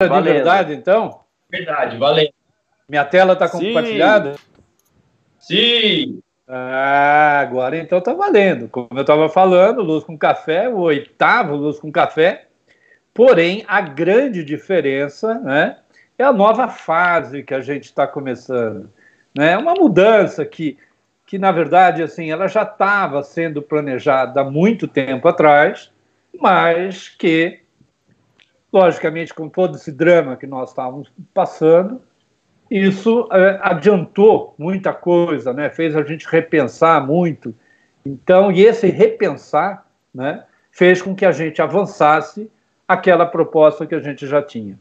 de verdade, então? Verdade, valeu. Minha tela está compartilhada? Sim. Ah, agora então tá valendo. Como eu estava falando, Luz com Café, o oitavo Luz com Café. Porém, a grande diferença né, é a nova fase que a gente está começando. Né? Uma mudança que, que, na verdade, assim, ela já estava sendo planejada há muito tempo atrás, mas que logicamente, com todo esse drama que nós estávamos passando, isso é, adiantou muita coisa, né? fez a gente repensar muito. Então, e esse repensar né, fez com que a gente avançasse aquela proposta que a gente já tinha.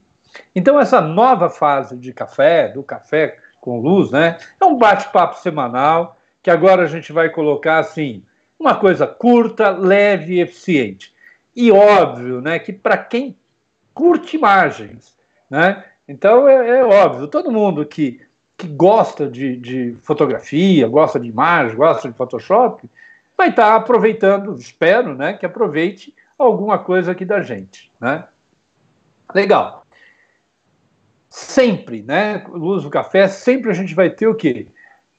Então, essa nova fase de café, do café com luz, né, é um bate-papo semanal que agora a gente vai colocar assim, uma coisa curta, leve e eficiente. E óbvio, né, que para quem curte imagens, né? Então é, é óbvio, todo mundo que, que gosta de, de, fotografia, gosta de imagem, gosta de Photoshop, vai estar tá aproveitando, espero, né, que aproveite alguma coisa aqui da gente, né? Legal. Sempre, né, Luz do Café, sempre a gente vai ter o quê?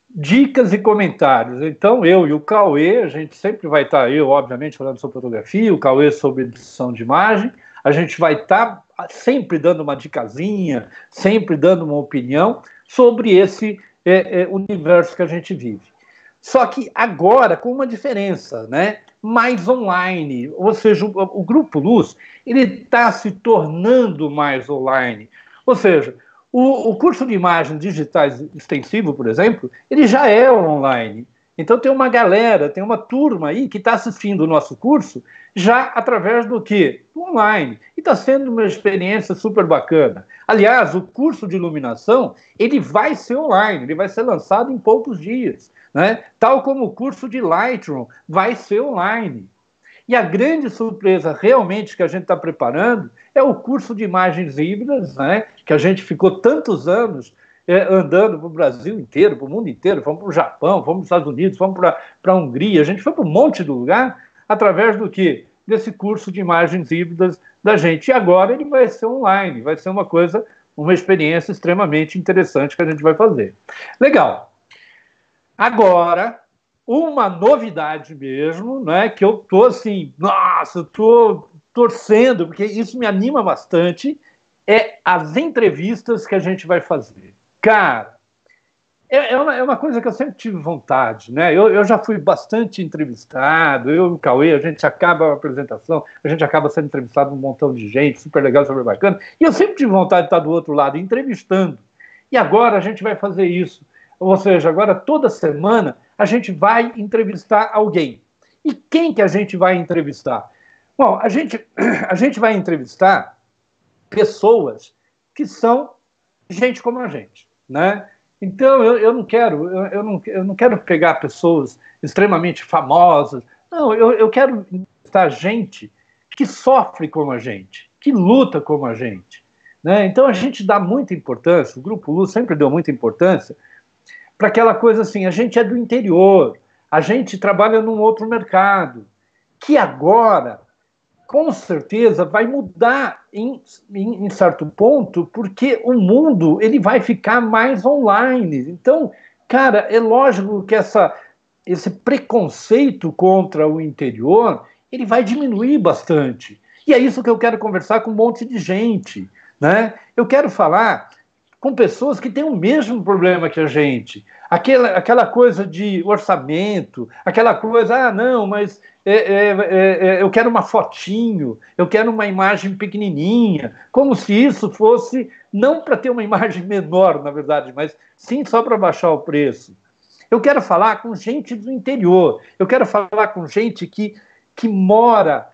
Dicas e comentários. Então, eu e o Cauê, a gente sempre vai estar, tá, eu, obviamente, falando sobre fotografia, o Cauê sobre edição de imagem, a gente vai estar tá sempre dando uma dicasinha, sempre dando uma opinião sobre esse é, é, universo que a gente vive. Só que agora com uma diferença, né? Mais online, ou seja, o, o Grupo Luz ele está se tornando mais online. Ou seja, o, o curso de imagens digitais extensivo, por exemplo, ele já é online. Então tem uma galera, tem uma turma aí que está assistindo o nosso curso já através do que? Online. E está sendo uma experiência super bacana. Aliás, o curso de iluminação ele vai ser online, ele vai ser lançado em poucos dias. Né? Tal como o curso de Lightroom vai ser online. E a grande surpresa realmente que a gente está preparando é o curso de imagens híbridas, né? que a gente ficou tantos anos é, andando para o Brasil inteiro, para o mundo inteiro, fomos para o Japão, fomos para os Estados Unidos, fomos para a Hungria, a gente foi para um monte de lugar através do que? Desse curso de imagens híbridas da gente. E agora ele vai ser online, vai ser uma coisa, uma experiência extremamente interessante que a gente vai fazer. Legal. Agora, uma novidade mesmo, né, que eu tô assim, nossa, eu tô torcendo, porque isso me anima bastante, é as entrevistas que a gente vai fazer. Cara, é, é, uma, é uma coisa que eu sempre tive vontade, né? Eu, eu já fui bastante entrevistado, eu e o Cauê, a gente acaba a apresentação, a gente acaba sendo entrevistado um montão de gente, super legal, super bacana, e eu sempre tive vontade de estar do outro lado, entrevistando. E agora a gente vai fazer isso. Ou seja, agora toda semana a gente vai entrevistar alguém. E quem que a gente vai entrevistar? Bom, a gente, a gente vai entrevistar pessoas que são gente como a gente né? Então eu, eu não quero eu, eu, não, eu não quero pegar pessoas extremamente famosas. Não, eu, eu quero estar gente que sofre como a gente, que luta como a gente. Né? Então a gente dá muita importância, o Grupo Luz sempre deu muita importância para aquela coisa assim, a gente é do interior, a gente trabalha num outro mercado, que agora com certeza vai mudar em, em, em, certo ponto, porque o mundo ele vai ficar mais online. Então, cara, é lógico que essa, esse preconceito contra o interior ele vai diminuir bastante. E é isso que eu quero conversar com um monte de gente. Né? Eu quero falar com pessoas que têm o mesmo problema que a gente. Aquela, aquela coisa de orçamento, aquela coisa, ah, não, mas é, é, é, é, eu quero uma fotinho, eu quero uma imagem pequenininha, como se isso fosse não para ter uma imagem menor, na verdade, mas sim só para baixar o preço. Eu quero falar com gente do interior, eu quero falar com gente que, que mora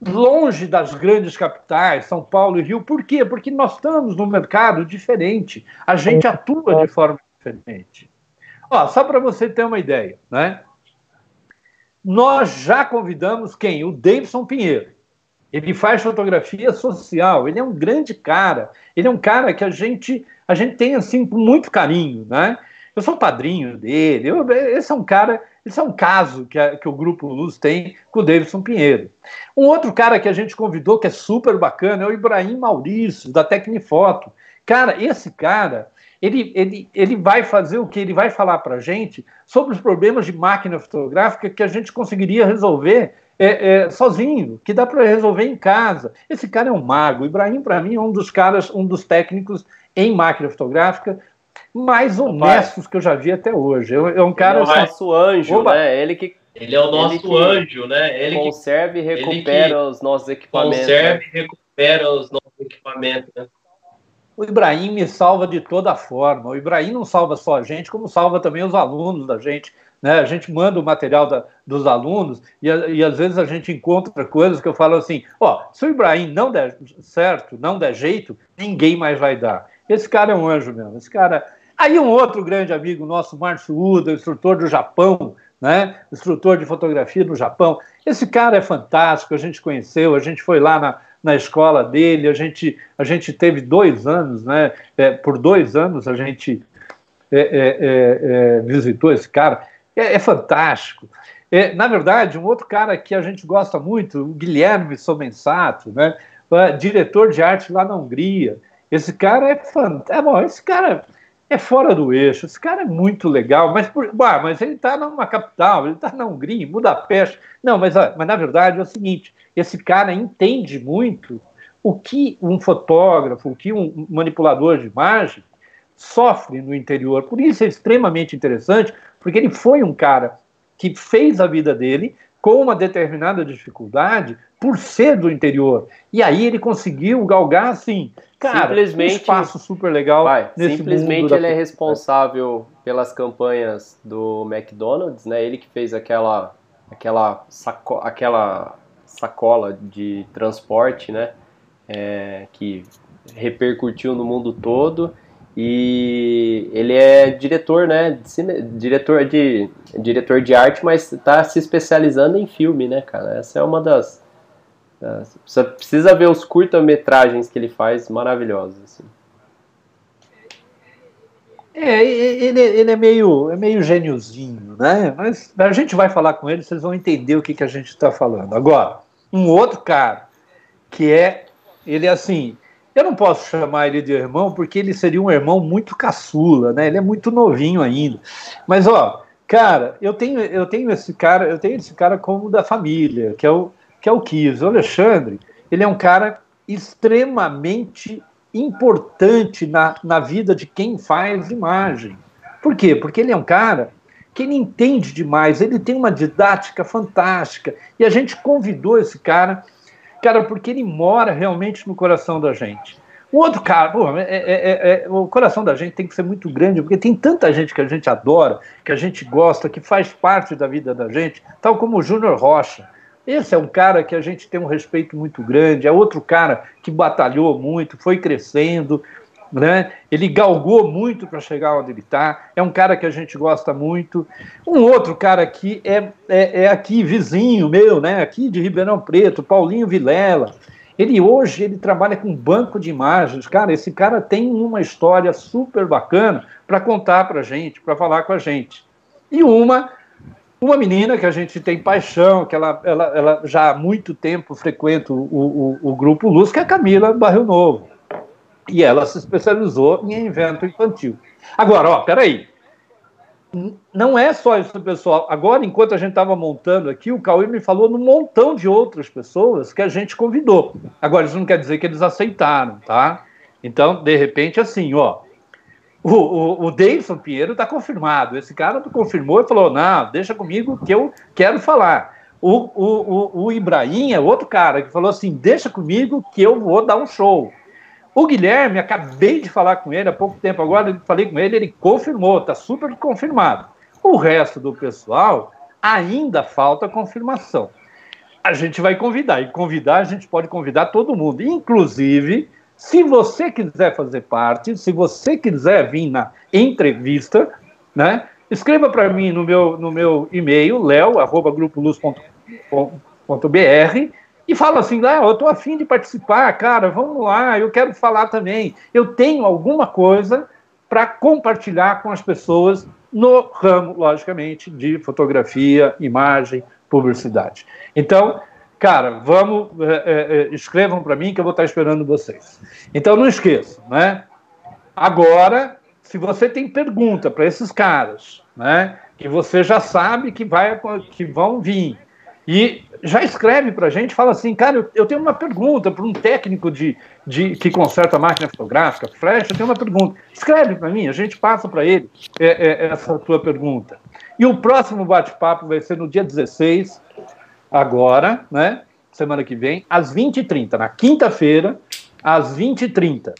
longe das grandes capitais, São Paulo e Rio. Por quê? Porque nós estamos num mercado diferente, a gente atua de forma diferente. Ó, só para você ter uma ideia, né? Nós já convidamos quem? O Davidson Pinheiro. Ele faz fotografia social, ele é um grande cara, ele é um cara que a gente, a gente tem assim com muito carinho, né? Eu sou padrinho dele, eu, esse é um cara Isso é um caso que, a, que o Grupo Luz tem com o Davidson Pinheiro. Um outro cara que a gente convidou, que é super bacana, é o Ibrahim Maurício, da Tecnifoto. Cara, esse cara, ele, ele, ele vai fazer o que? Ele vai falar para a gente sobre os problemas de máquina fotográfica que a gente conseguiria resolver é, é, sozinho, que dá para resolver em casa. Esse cara é um mago. Ibrahim, para mim, é um dos caras, um dos técnicos em máquina fotográfica mais honestos que eu já vi até hoje. É um cara. Ele é o nosso anjo, Oba. né? Ele que. Ele é o nosso anjo, né? Ele conserva e recupera os nossos equipamentos. Conserva né? e recupera os nossos equipamentos, né? O Ibrahim me salva de toda forma. O Ibrahim não salva só a gente, como salva também os alunos da gente. Né? A gente manda o material da, dos alunos e, e, às vezes a gente encontra coisas que eu falo assim: ó, se o Ibrahim não der certo, não der jeito, ninguém mais vai dar. Esse cara é um anjo mesmo. Esse cara Aí um outro grande amigo nosso, Márcio Uda, instrutor do Japão, né? instrutor de fotografia no Japão. Esse cara é fantástico, a gente conheceu, a gente foi lá na, na escola dele, a gente, a gente teve dois anos, né? É, por dois anos a gente é, é, é, é visitou esse cara. É, fantástico. na verdade, um outro cara que a gente gosta muito, o Guilherme Somensato, né? diretor de arte lá na Hungria. Esse cara é fantástico. É, bom, esse cara é fora do eixo. Esse cara é muito legal, mas, por, bah, mas ele está numa capital, ele está na Hungria, em Budapeste. Não, mas, mas na verdade é o seguinte: esse cara entende muito o que um fotógrafo, o que um manipulador de imagem sofre no interior. Por isso é extremamente interessante, porque ele foi um cara que fez a vida dele com uma determinada dificuldade por ser do interior. E aí ele conseguiu galgar assim, cara, simplesmente, um espaço super legal vai, Simplesmente ele da... é responsável pelas campanhas do McDonald's, né? Ele que fez aquela aquela saco, aquela sacola de transporte, né? É, que repercutiu no mundo todo e ele é diretor, né? De cine, diretor de diretor de arte, mas está se especializando em filme, né, cara? Essa é uma das, você precisa ver os curta-metragens que ele faz, maravilhosos. Assim. É, ele, ele é meio, é meio gêniozinho, né? Mas a gente vai falar com ele, vocês vão entender o que, que a gente está falando. Agora, um outro cara que é, ele é assim, eu não posso chamar ele de irmão porque ele seria um irmão muito caçula, né? Ele é muito novinho ainda. Mas ó, cara, eu tenho eu tenho esse cara, eu tenho esse cara como da família, que é o que é o Kiss. O Alexandre, ele é um cara extremamente importante na, na vida de quem faz imagem. Por quê? Porque ele é um cara que ele entende demais, ele tem uma didática fantástica. E a gente convidou esse cara Cara, porque ele mora realmente no coração da gente. O outro cara, é, é, é, é, o coração da gente tem que ser muito grande, porque tem tanta gente que a gente adora, que a gente gosta, que faz parte da vida da gente, tal como o Júnior Rocha. Esse é um cara que a gente tem um respeito muito grande, é outro cara que batalhou muito, foi crescendo, né? Ele galgou muito para chegar onde ele está. É um cara que a gente gosta muito. Um outro cara aqui é, é, é, aqui vizinho meu, né? Aqui de Ribeirão Preto, Paulinho Vilela. Ele hoje ele trabalha com banco de imagens. Cara, esse cara tem uma história super bacana para contar para gente, para falar com a gente. E uma uma menina que a gente tem paixão, que ela, ela, ela já há muito tempo frequenta o, o, o grupo Luz, que é a Camila Barrio Novo. E ela se especializou em evento infantil. Agora, ó, peraí. Não é só isso, pessoal. Agora, enquanto a gente estava montando aqui, o Cauê me falou num montão de outras pessoas que a gente convidou. Agora, isso não quer dizer que eles aceitaram, tá? Então, de repente, assim, ó. O, o, o Davidson Pinheiro está confirmado. Esse cara confirmou e falou: não, deixa comigo que eu quero falar. O, o, o, o Ibrahim é outro cara que falou assim: deixa comigo que eu vou dar um show. O Guilherme, acabei de falar com ele há pouco tempo agora, falei com ele, ele confirmou, está super confirmado. O resto do pessoal ainda falta confirmação. A gente vai convidar, e convidar, a gente pode convidar todo mundo. Inclusive, se você quiser fazer parte, se você quiser vir na entrevista, né, escreva para mim no meu, no meu e-mail, leo.grupoluz.br, e fala assim: ah, eu estou afim de participar, cara, vamos lá, eu quero falar também. Eu tenho alguma coisa para compartilhar com as pessoas no ramo, logicamente, de fotografia, imagem, publicidade. Então, cara, vamos, é, é, escrevam para mim que eu vou estar esperando vocês. Então, não esqueçam, né? Agora, se você tem pergunta para esses caras, né, que você já sabe que, vai, que vão vir, e já escreve para a gente, fala assim, cara, eu, tenho uma pergunta para um técnico de, de, que conserta máquina fotográfica, flash, eu tenho uma pergunta. Escreve para mim, a gente passa para ele é, é, essa tua pergunta. E o próximo bate-papo vai ser no dia 16, agora, né? Semana que vem, às 20h30, na quinta-feira, às 20h30.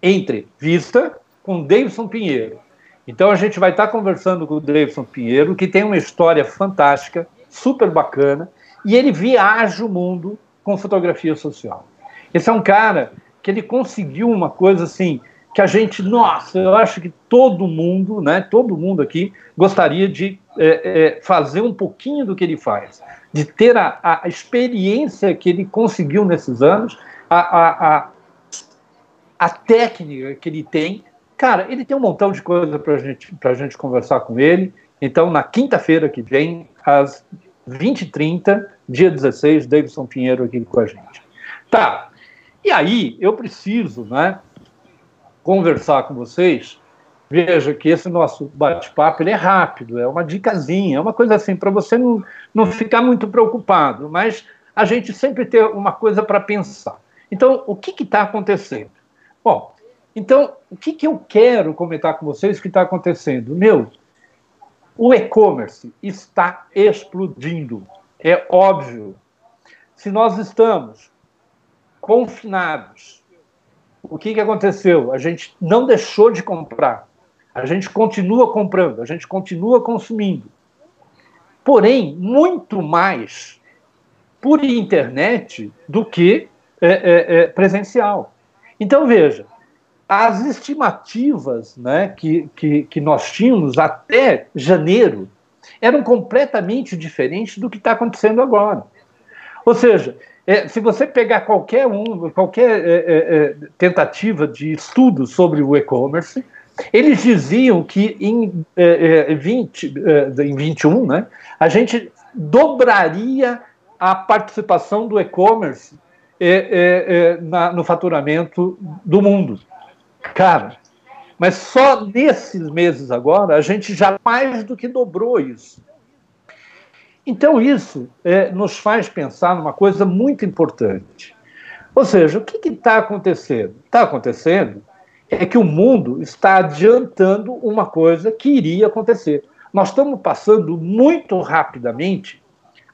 Entrevista com Davidson Pinheiro. Então a gente vai estar conversando com o Davidson Pinheiro, que tem uma história fantástica, super bacana, e ele viaja o mundo com fotografia social. Esse é um cara que ele conseguiu uma coisa assim que a gente, nossa, eu acho que todo mundo, né, todo mundo aqui gostaria de é, é, fazer um pouquinho do que ele faz, de ter a, a experiência que ele conseguiu nesses anos, a, a, a, a técnica que ele tem. Cara, ele tem um montão de coisa para gente, a gente conversar com ele. Então, na quinta-feira que vem, às 20h30, dia 16, Davidson Pinheiro aqui com a gente. Tá, e aí eu preciso, né, conversar com vocês, veja que esse nosso bate-papo é rápido, é uma dicasinha, é uma coisa assim, para você não, não ficar muito preocupado, mas a gente sempre ter uma coisa para pensar. Então, o que está acontecendo? Bom, então, o que, que eu quero comentar com vocês que está acontecendo? Meu, o e-commerce está explodindo. É óbvio. Se nós estamos confinados, o que, que aconteceu? A gente não deixou de comprar. A gente continua comprando, a gente continua consumindo. Porém, muito mais por internet do que é, é, é, presencial. Então, veja, as estimativas né, que, que, que nós tínhamos até janeiro eram completamente diferentes do que está acontecendo agora. Ou seja, é, se você pegar qualquer um, qualquer é, é, é tentativa de estudo sobre o e-commerce, eles diziam que em, é, 20, é, em 21, né, a gente dobraria a participação do e-commerce no faturamento do mundo. Cara, mas só nesses meses agora a gente já mais do que dobrou isso. Então, isso é, nos faz pensar numa coisa muito importante. Ou seja, o que está acontecendo? Está acontecendo é que o mundo está adiantando uma coisa que iria acontecer. Nós estamos passando muito rapidamente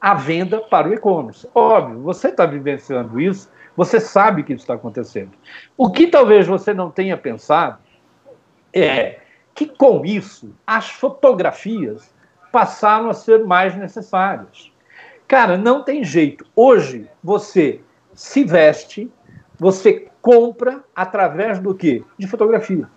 a venda para o e-commerce. Óbvio, você está vivenciando isso, você sabe que isso está acontecendo. O que talvez você não tenha pensado é que, com isso, as fotografias passaram a ser mais necessárias. Cara, não tem jeito. Hoje você se veste, você compra através do quê? De fotografia.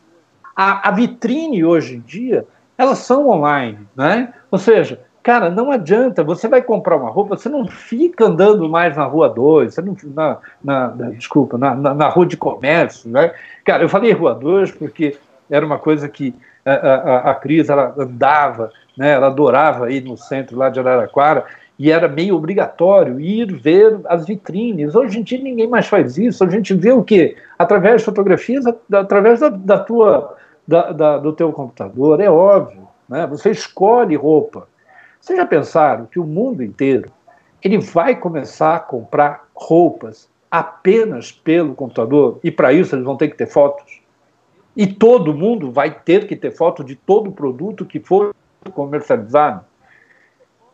A, a vitrine hoje em dia, elas são online, né? Ou seja, cara, não adianta, você vai comprar uma roupa, você não fica andando mais na rua 2, você não, na, na, na desculpa, na, na, na, rua de comércio, né? Cara, eu falei rua 2 porque era uma coisa que a, a, a Cris ela andava né? Ela adorava ir no centro lá de Araraquara e era meio obrigatório ir ver as vitrines. Hoje em dia ninguém mais faz isso. A gente vê o quê? Através de fotografias, através da, da tua, da, da, do teu computador. É óbvio. Né? Você escolhe roupa. Vocês já pensaram que o mundo inteiro ele vai começar a comprar roupas apenas pelo computador e para isso eles vão ter que ter fotos? E todo mundo vai ter que ter foto de todo produto que for comercializado.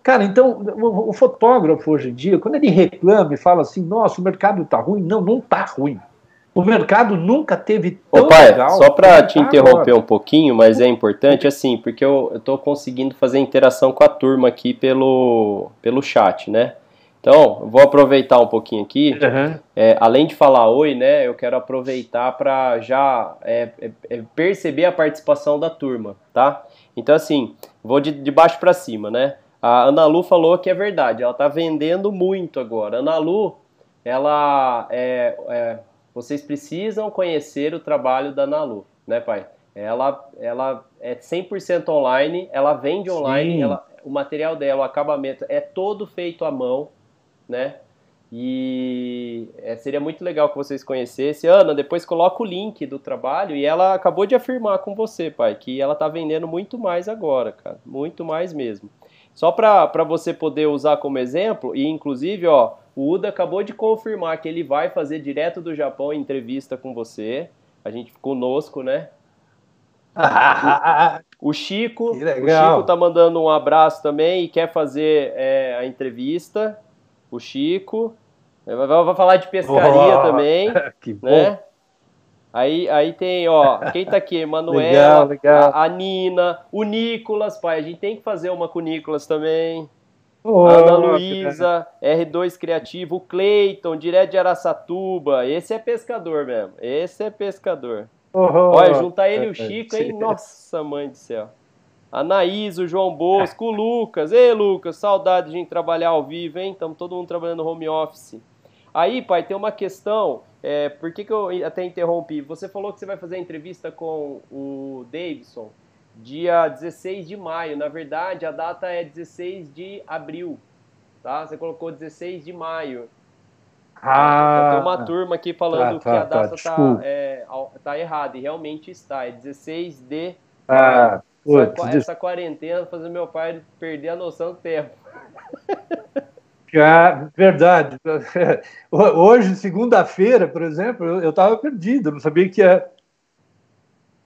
Cara, então, o, fotógrafo hoje em dia, quando ele reclama e fala assim, nossa, o mercado está ruim, não, não está ruim. O mercado nunca teve tão Ô, pai, legal. Só para te interromper agora. um pouquinho, mas é importante assim, porque eu estou conseguindo fazer interação com a turma aqui pelo, pelo chat, né? Então, vou aproveitar um pouquinho aqui. Uhum. É, além de falar oi, né? Eu quero aproveitar para já é, é, é, perceber a participação da turma, tá? Então, assim, vou de, de baixo para cima, né? A Ana Lu falou que é verdade, ela está vendendo muito agora. Ana Lu, ela é, é, vocês precisam conhecer o trabalho da Ana Lu, né, pai? ela, ela é 100% online, ela vende online, ela, o material dela, o acabamento é todo feito à mão, né? E é, seria muito legal que vocês conhecessem. Ana, depois coloca o link do trabalho e ela acabou de afirmar com você, pai, que ela tá vendendo muito mais agora, cara. Muito mais mesmo. Só para você poder usar como exemplo, e inclusive, ó, o Uda acabou de confirmar que ele vai fazer direto do Japão entrevista com você. A gente conosco, né? o Chico, o Chico tá mandando um abraço também e quer fazer é, a entrevista. O Chico. Vai, falar de pescaria oh, também. Que né? Aí, aí tem, ó, quem tá aqui? Manuela, A, a, Nina, o Nicolas, pai. A gente tem que fazer uma com o Nicolas também. Oh, Ana Luísa, R2 Criativo, o Cleiton, direto de Araçatuba. Esse é pescador mesmo. Esse é pescador. Oh, Olha, juntar ele e o Chico, hein? Nossa, mãe do céu. A Naís, o João Bosco, o Lucas. Ei, Lucas, saudade de gente trabalhar ao vivo, hein? Estamos todo mundo trabalhando home office. Aí, pai, tem uma questão. É, por que, que eu até interrompi? Você falou que você vai fazer a entrevista com o Davidson dia 16 de maio. Na verdade, a data é 16 de abril. Tá? Você colocou 16 de maio. Ah, tem uma turma aqui falando tá, que a tá, data tá, tá, é, tá errada, e realmente está. É 16 de ah, maio. Putz, essa, quarentena fazendo meu pai perder a noção do tempo. Ah, verdade. Hoje, segunda-feira, por exemplo, eu estava perdido, não sabia que ia.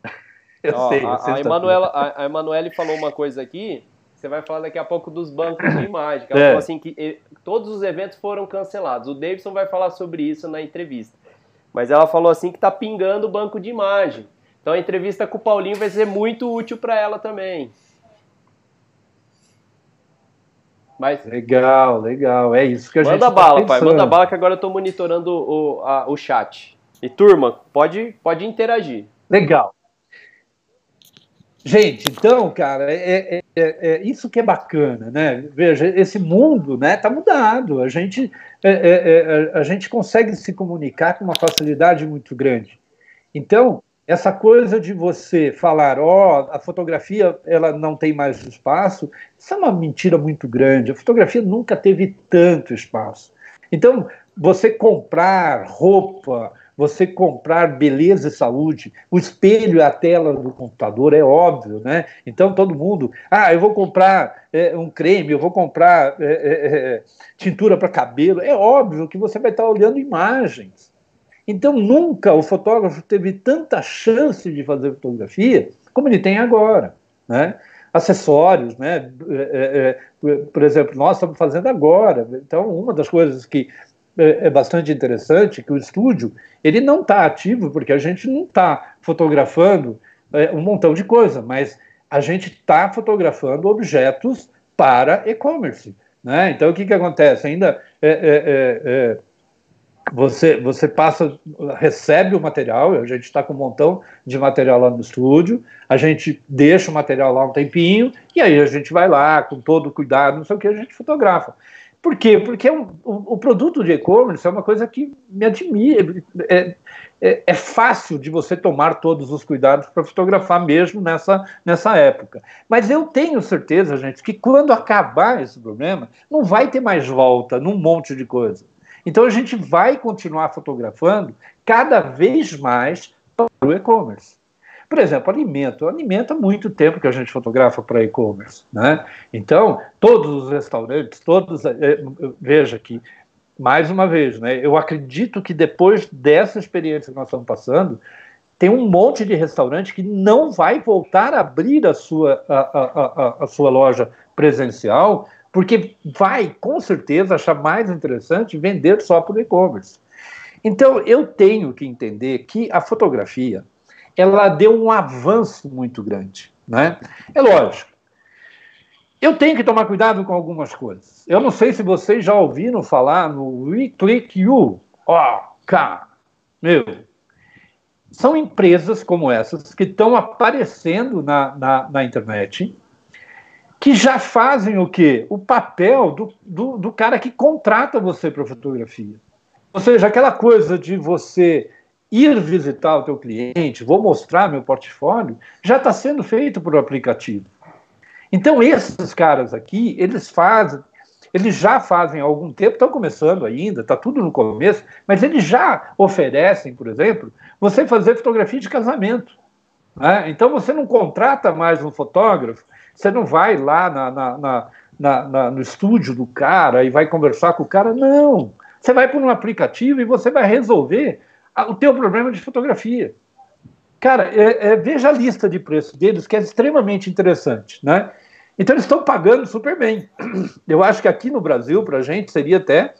Eu Ó, sei. A, a, Emanuela, a, a Emanuele falou uma coisa aqui você vai falar daqui a pouco dos bancos de imagem. Ela é. falou assim que todos os eventos foram cancelados. O Davidson vai falar sobre isso na entrevista. Mas ela falou assim que tá pingando o banco de imagem. Então a entrevista com o Paulinho vai ser muito útil para ela também. Mas... Legal, legal. É isso que a manda gente Manda tá bala, tá pai. Manda bala que agora eu tô monitorando o, a, o chat. E turma, pode, pode interagir. Legal. Gente, então, cara, é, é, é, é, isso que é bacana, né? Veja, esse mundo, né, tá mudado. A gente, é, é, é, a gente consegue se comunicar com uma facilidade muito grande. Então, essa coisa de você falar, ó, oh, a fotografia ela não tem mais espaço, isso é uma mentira muito grande. A fotografia nunca teve tanto espaço. Então, você comprar roupa, você comprar beleza e saúde. O espelho é a tela do computador, é óbvio, né? Então todo mundo, ah, eu vou comprar é, um creme, eu vou comprar é, é, é tintura para cabelo. É óbvio que você vai estar olhando imagens. Então nunca o fotógrafo teve tanta chance de fazer fotografia como ele tem agora, né? acessórios, né? É, é, por exemplo, nós estamos fazendo agora. Então, uma das coisas que é, é bastante interessante que o estúdio ele não está ativo porque a gente não está fotografando é, um montão de coisa, mas a gente está fotografando objetos para e-commerce. Né? Então o que, que acontece? Ainda é, é, é, é você, você passa, recebe o material, a gente está com um montão de material lá no estúdio, a gente deixa o material lá um tempinho, e aí a gente vai lá com todo o cuidado, não sei o que, a gente fotografa. Por quê? Porque o, o, o produto de e-commerce é uma coisa que me admira. É, é, é, fácil de você tomar todos os cuidados para fotografar mesmo nessa, nessa época. Mas eu tenho certeza, gente, que quando acabar esse problema, não vai ter mais volta num monte de coisa. Então a gente vai continuar fotografando cada vez mais para o e-commerce. Por exemplo, alimento. Alimento há muito tempo que a gente fotografa para e-commerce. Né? Então, todos os restaurantes, todos. É, veja que, mais uma vez, né, eu acredito que depois dessa experiência que nós estamos passando, tem um monte de restaurante que não vai voltar a abrir a sua, a, a, a, a sua loja presencial, porque vai, com certeza, achar mais interessante vender só por e-commerce. Então, eu tenho que entender que a fotografia ela deu um avanço muito grande. Né? É lógico. Eu tenho que tomar cuidado com algumas coisas. Eu não sei se vocês já ouviram falar no WeClickU. Ó, cara, meu, são empresas como essas que estão aparecendo na, na, na, internet que já fazem o quê? O papel do, do, do cara que contrata você para fotografia. Ou seja, aquela coisa de você ir visitar o teu cliente, vou mostrar meu portfólio, já está sendo feito por aplicativo. Então, esses caras aqui, eles fazem, eles já fazem há algum tempo, estão começando ainda, está tudo no começo, mas eles já oferecem, por exemplo, você fazer fotografia de casamento. Né? Então, você não contrata mais um fotógrafo, você não vai lá na, na, na, na, no estúdio do cara e vai conversar com o cara, não. Você vai por um aplicativo e você vai resolver o teu problema de fotografia. Cara, é, é, veja a lista de preços deles, que é extremamente interessante, né? Então eles estão pagando super bem. Eu acho que aqui no Brasil, para a gente, seria até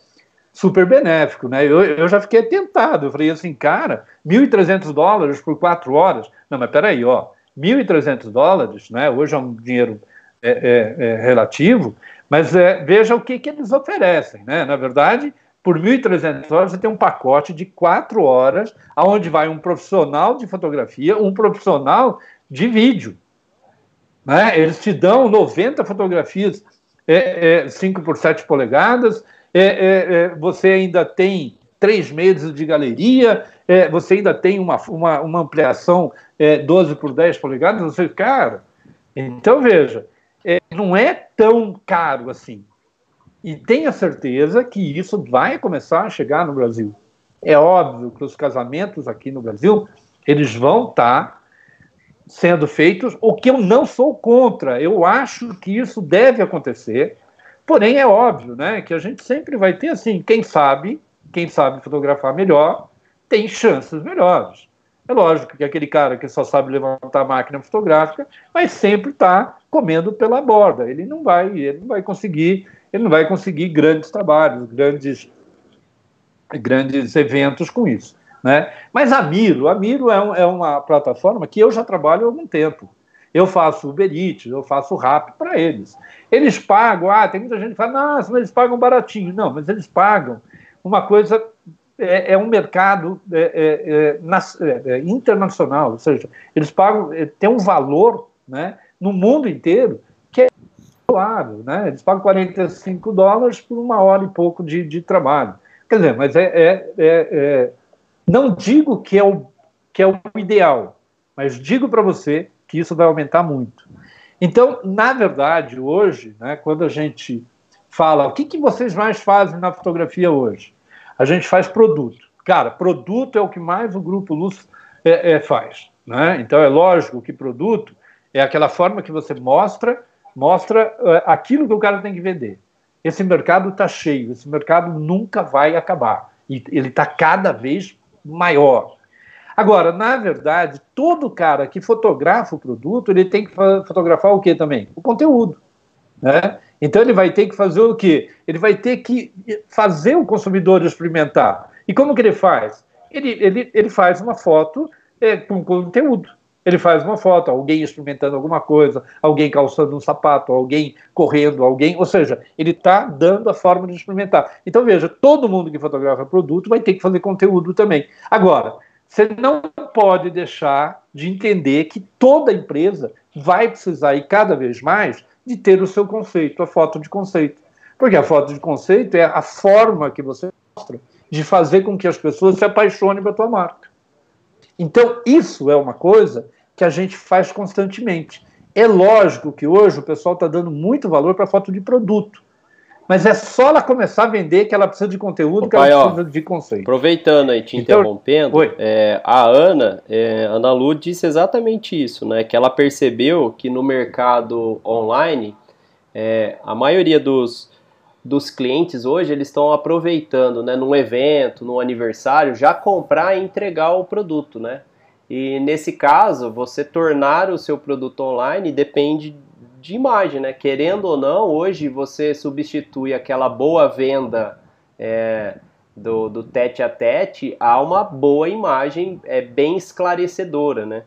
super benéfico, né? Eu, eu já fiquei tentado. Eu falei assim, cara, 1.300 dólares por quatro horas. Não, mas peraí, ó, 1.300 dólares, né? Hoje é um dinheiro é, é, é relativo, mas é, veja o que, que eles oferecem, né? Na verdade, por 1.300 horas, você tem um pacote de quatro horas, aonde vai um profissional de fotografia, um profissional de vídeo. Né? Eles te dão 90 fotografias é, é, 5 por 7 polegadas, é, é, é, você ainda tem três meses de galeria, é, você ainda tem uma, uma, uma ampliação 12 por 10 polegadas, você, cara, então veja, não é tão caro assim. E tenha certeza que isso vai começar a chegar no Brasil. É óbvio que os casamentos aqui no Brasil, eles vão estar tá sendo feitos, o que eu não sou contra. Eu acho que isso deve acontecer. Porém, é óbvio, né, que a gente sempre vai ter assim, quem sabe, quem sabe fotografar melhor, tem chances melhores. É lógico que aquele cara que só sabe levantar a máquina fotográfica vai sempre estar tá comendo pela borda. Ele não vai, ele não vai conseguir ele não vai conseguir grandes trabalhos, grandes, grandes eventos com isso. Né? Mas a Miro, a Miro é, um, é uma plataforma que eu já trabalho há algum tempo. Eu faço Uber Eats, eu faço Rap para eles. Eles pagam, ah, tem muita gente que fala, nossa, mas eles pagam baratinho. Não, mas eles pagam uma coisa, é, é um mercado é, é, é, é internacional, ou seja, eles pagam, tem um valor né, no mundo inteiro razoável, né? Eles pagam 45 dólares por uma hora e pouco de, de trabalho. Quer dizer, mas é, é, é, é não digo que é, o, que é o ideal, mas digo para você que isso vai aumentar muito. Então, na verdade, hoje, né, quando a gente fala o que, que vocês mais fazem na fotografia hoje, a gente faz produto. Cara, produto é o que mais o grupo Luz é, é, faz. Né? Então, é lógico que produto é aquela forma que você mostra mostra uh, aquilo que o cara tem que vender. Esse mercado está cheio, esse mercado nunca vai acabar. E ele está cada vez maior. Agora, na verdade, todo cara que fotografa o produto, ele tem que fotografar o que também? O conteúdo. Né? Então ele vai ter que fazer o quê? Ele vai ter que fazer o consumidor experimentar. E como que ele faz? Ele, ele, ele faz uma foto é, com conteúdo. Ele faz uma foto, alguém experimentando alguma coisa, alguém calçando um sapato, alguém correndo, alguém. Ou seja, ele está dando a forma de experimentar. Então, veja, todo mundo que fotografa produto vai ter que fazer conteúdo também. Agora, você não pode deixar de entender que toda empresa vai precisar, e cada vez mais, de ter o seu conceito, a foto de conceito. Porque a foto de conceito é a forma que você mostra de fazer com que as pessoas se apaixonem pela tua marca. Então, isso é uma coisa que a gente faz constantemente. É lógico que hoje o pessoal está dando muito valor para foto de produto. Mas é só ela começar a vender que ela precisa de conteúdo, Ô, que ela pai, precisa ó, de conceito. Aproveitando aí, te então, interrompendo, é, a Ana, é, Ana Lu disse exatamente isso, né? Que ela percebeu que no mercado online, é, a maioria dos, dos clientes hoje, eles estão aproveitando, né? Num evento, num aniversário, já comprar e entregar o produto, né? E nesse caso, você tornar o seu produto online depende de imagem, né? Querendo ou não, hoje você substitui aquela boa venda é, do, do tete a tete a uma boa imagem é, bem esclarecedora, né?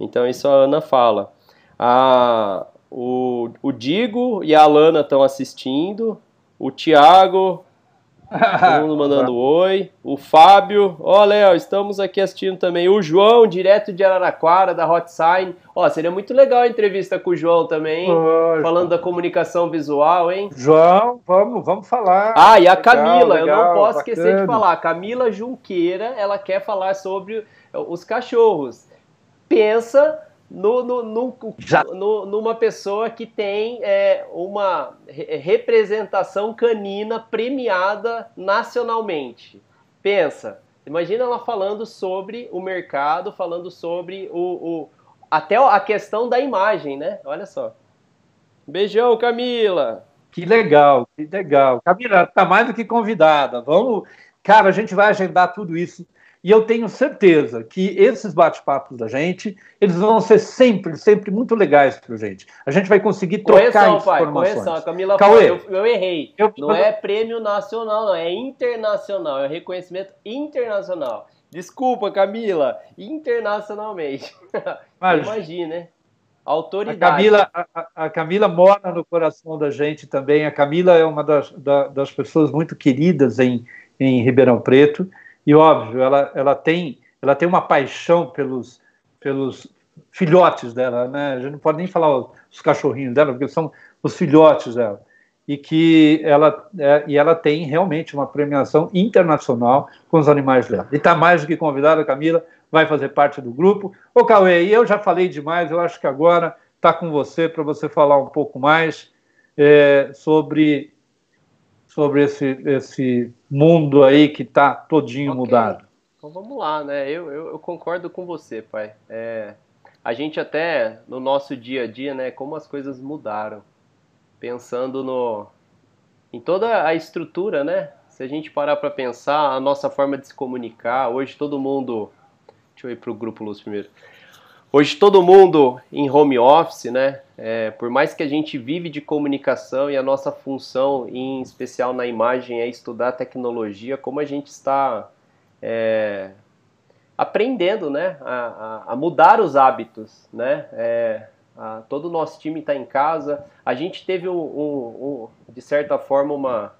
Então isso a Ana fala. A, o, o Digo e a Alana estão assistindo, o Tiago Todo mundo mandando oi. O Fábio. Ó, oh, Léo, estamos aqui assistindo também. O João, direto de Araraquara, da Hot Sign. Ó, oh, seria muito legal a entrevista com o João também, hein? Falando da comunicação visual, hein? João, vamos, vamos falar. Ah, e a legal, Camila, legal, eu não posso bacana. esquecer de falar. Camila Junqueira, ela quer falar sobre os cachorros. Pensa no, no, no, no, numa pessoa que tem é, uma representação canina premiada nacionalmente. Pensa, imagina ela falando sobre o mercado, falando sobre o, o até a questão da imagem, né? Olha só. Beijão, Camila. Que legal, que legal. Camila, tá mais do que convidada. Vamos, cara, a gente vai agendar tudo isso e eu tenho certeza que esses bate-papos da gente, eles vão ser sempre, sempre muito legais para a gente. A gente vai conseguir trocar correção, informações. Pai, correção, a Camila Cauê, falou, eu, eu errei. Eu, não é prêmio nacional, não, é internacional, é reconhecimento internacional. Desculpa, Camila, internacionalmente. Mas, Imagina, né? Autoridade. A Camila, a, a, Camila mora no coração da gente também. A Camila é uma das, da, das pessoas muito queridas em, em Ribeirão Preto. E óbvio, ela, ela, tem, ela tem uma paixão pelos, pelos filhotes dela, né? A gente não pode nem falar os cachorrinhos dela, porque são os filhotes dela. E que ela, é, e ela tem realmente uma premiação internacional com os animais dela. E está mais do que convidada, Camila, vai fazer parte do grupo. Ô, Cauê, eu já falei demais, eu acho que agora está com você para você falar um pouco mais é, sobre sobre esse, esse mundo aí que está todinho okay. mudado. Então vamos lá, né? Eu, eu, eu concordo com você, pai. É, a gente até no nosso dia a dia, né? Como as coisas mudaram, pensando no em toda a estrutura, né? Se a gente parar para pensar a nossa forma de se comunicar, hoje todo mundo, deixa eu ir para o grupo Luz primeiro. Hoje todo mundo em home office, né? É, por mais que a gente vive de comunicação e a nossa função, em especial na imagem, é estudar tecnologia, como a gente está é, aprendendo, né? A, a, a, mudar os hábitos, né? É, a, todo o nosso time está em casa. A gente teve um, um, um, de certa forma uma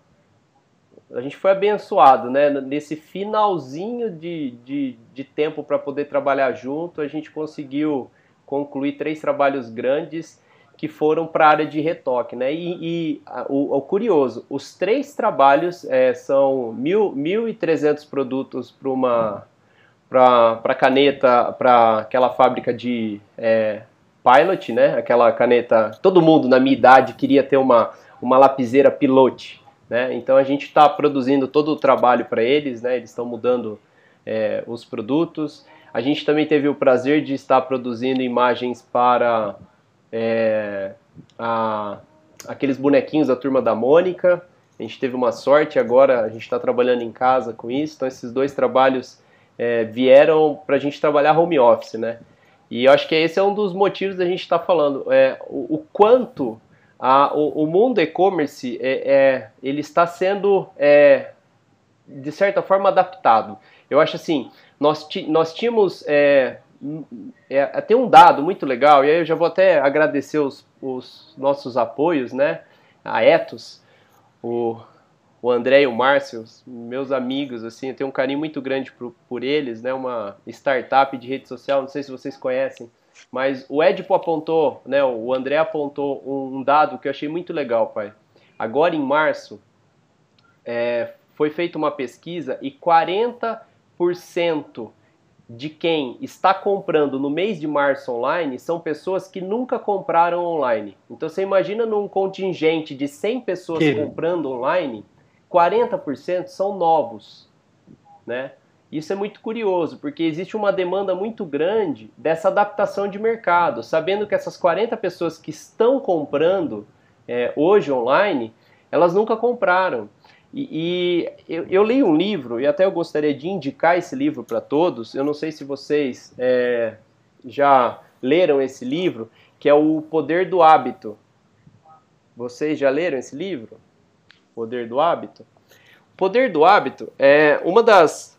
a gente foi abençoado, né? Nesse finalzinho de, de, de tempo para poder trabalhar junto, a gente conseguiu concluir três trabalhos grandes que foram para a área de retoque, né? E, e o, o, curioso, os três trabalhos é, são mil, 1.300 produtos para uma para caneta, para aquela fábrica de é, pilot, né? Aquela caneta, todo mundo na minha idade queria ter uma, uma lapiseira pilote, né? Então a gente está produzindo todo o trabalho para eles, né? eles estão mudando é, os produtos. A gente também teve o prazer de estar produzindo imagens para é, a, aqueles bonequinhos da turma da Mônica. A gente teve uma sorte, agora a gente está trabalhando em casa com isso. Então esses dois trabalhos é, vieram para a gente trabalhar home office, né? E eu acho que esse é um dos motivos da gente estar tá falando, é, o, o quanto a, o, o, mundo e-commerce é, é, ele está sendo é, de certa forma adaptado. Eu acho assim, nós, nós tínhamos é, é, tem um dado muito legal e aí eu já vou até agradecer os, os nossos apoios, né? A Etos, o, o André e o Márcio, meus amigos, assim, eu tenho um carinho muito grande por, por eles, né? Uma startup de rede social, não sei se vocês conhecem. Mas o Edipo apontou, né, o André apontou um dado que eu achei muito legal, pai. Agora em março, é, foi feita uma pesquisa e 40% de quem está comprando no mês de março online são pessoas que nunca compraram online. Então você imagina num contingente de 100 pessoas que... comprando online, 40% são novos, né? Isso é muito curioso, porque existe uma demanda muito grande dessa adaptação de mercado, sabendo que essas 40 pessoas que estão comprando é, hoje online, elas nunca compraram. E, e eu, eu, li um livro, e até eu gostaria de indicar esse livro para todos. Eu não sei se vocês é, já leram esse livro, que é O Poder do Hábito. Vocês já leram esse livro? Poder do Hábito? O Poder do Hábito é uma das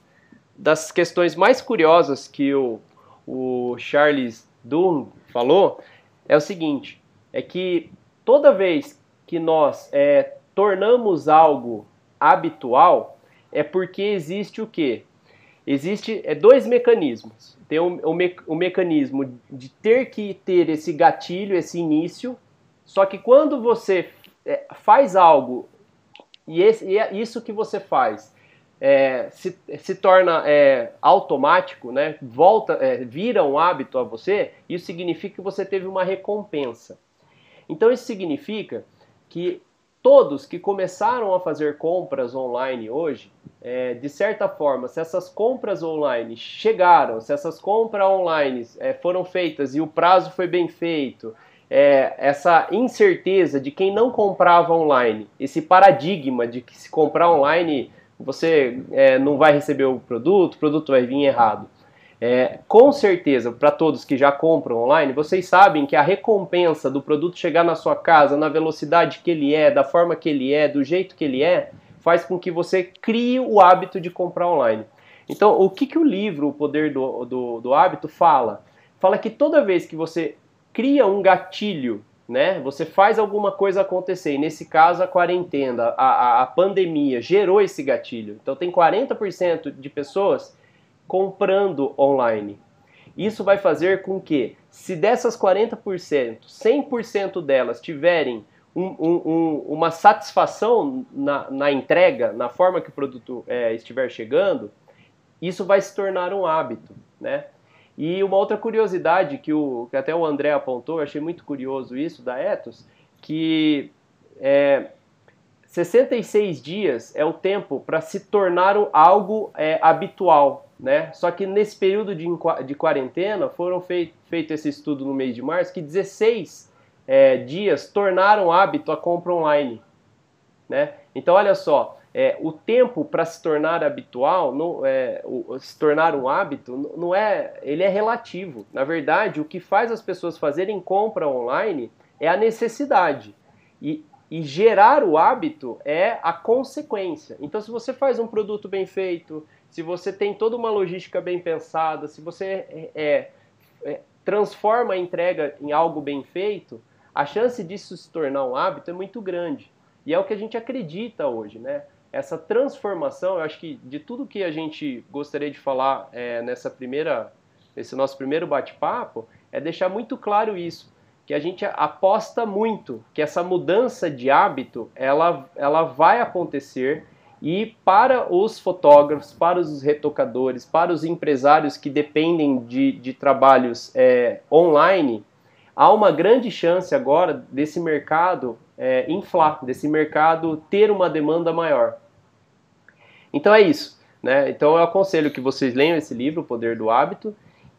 das questões mais curiosas que o, o Charles Dunn falou é o seguinte: é que toda vez que nós é, tornamos algo habitual, é porque existe o quê? Existe é, dois mecanismos. Tem o, o, me, o mecanismo de ter que ter esse gatilho, esse início, só que quando você é, faz algo e, esse, e é isso que você faz é, se, se torna é, automático, né? volta, é, vira um hábito a você, isso significa que você teve uma recompensa. Então isso significa que todos que começaram a fazer compras online hoje, é, de certa forma, se essas compras online chegaram, se essas compras online é, foram feitas e o prazo foi bem feito, é, essa incerteza de quem não comprava online, esse paradigma de que se comprar online você é, não vai receber o produto, o produto vai vir errado. É, com certeza, para todos que já compram online, vocês sabem que a recompensa do produto chegar na sua casa, na velocidade que ele é, da forma que ele é, do jeito que ele é, faz com que você crie o hábito de comprar online. Então, o que, que o livro O Poder do, do, do Hábito fala? Fala que toda vez que você cria um gatilho, né? Você faz alguma coisa acontecer. E nesse caso, a quarentena, a, a, a pandemia gerou esse gatilho. Então, tem 40% de pessoas comprando online. Isso vai fazer com que, se dessas 40%, 100% delas tiverem um, um, um, uma satisfação na, na, entrega, na forma que o produto é, estiver chegando, isso vai se tornar um hábito, né? E uma outra curiosidade que, o, que até o André apontou, eu achei muito curioso isso da Ethos, que é, 66 dias é o tempo para se tornar algo é, habitual, né? Só que nesse período de, de quarentena foram feito, feito esse estudo no mês de março que 16 é, dias tornaram hábito a compra online, né? Então olha só, é, o tempo para se tornar habitual, é, o, se tornar um hábito, não é, ele é relativo. Na verdade, o que faz as pessoas fazerem compra online é a necessidade. E, e gerar o hábito é a consequência. Então, se você faz um produto bem feito, se você tem toda uma logística bem pensada, se você é, é, é transforma a entrega em algo bem feito, a chance disso se tornar um hábito é muito grande. E é o que a gente acredita hoje, né? Essa transformação, eu acho que de tudo que a gente gostaria de falar é, nessa primeira, nesse nosso primeiro bate-papo, é deixar muito claro isso, que a gente aposta muito que essa mudança de hábito ela, ela vai acontecer e para os fotógrafos, para os retocadores, para os empresários que dependem de, de trabalhos é, online, há uma grande chance agora desse mercado é, inflar, desse mercado ter uma demanda maior. Então é isso. Né? Então eu aconselho que vocês leiam esse livro, O Poder do Hábito,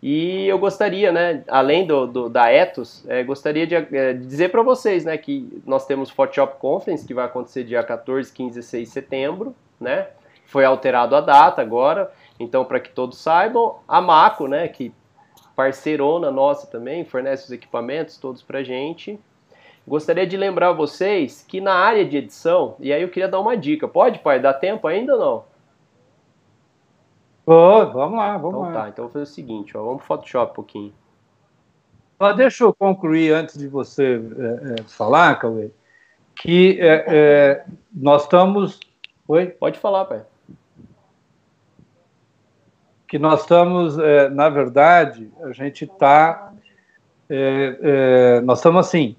e eu gostaria, né, além do, do da Ethos, é, gostaria de, é, dizer para vocês né, que nós temos o Photoshop Conference, que vai acontecer dia 14, 15 e 16 de setembro. Né? Foi alterado a data agora, então para que todos saibam, a Maco, né, que parceirona nossa também, fornece os equipamentos todos para gente. Gostaria de lembrar vocês que na área de edição, e aí eu queria dar uma dica. Pode, pai? Dá tempo ainda ou não? Vamos lá, vamos então, lá. Tá, então vou fazer o seguinte, ó, vamos pro Photoshop um pouquinho. Deixa eu concluir antes de você é, é, falar, Cauê, que é, é nós estamos. Oi? Pode falar, pai. Que nós estamos, é, na verdade, a gente está. É, nós estamos assim,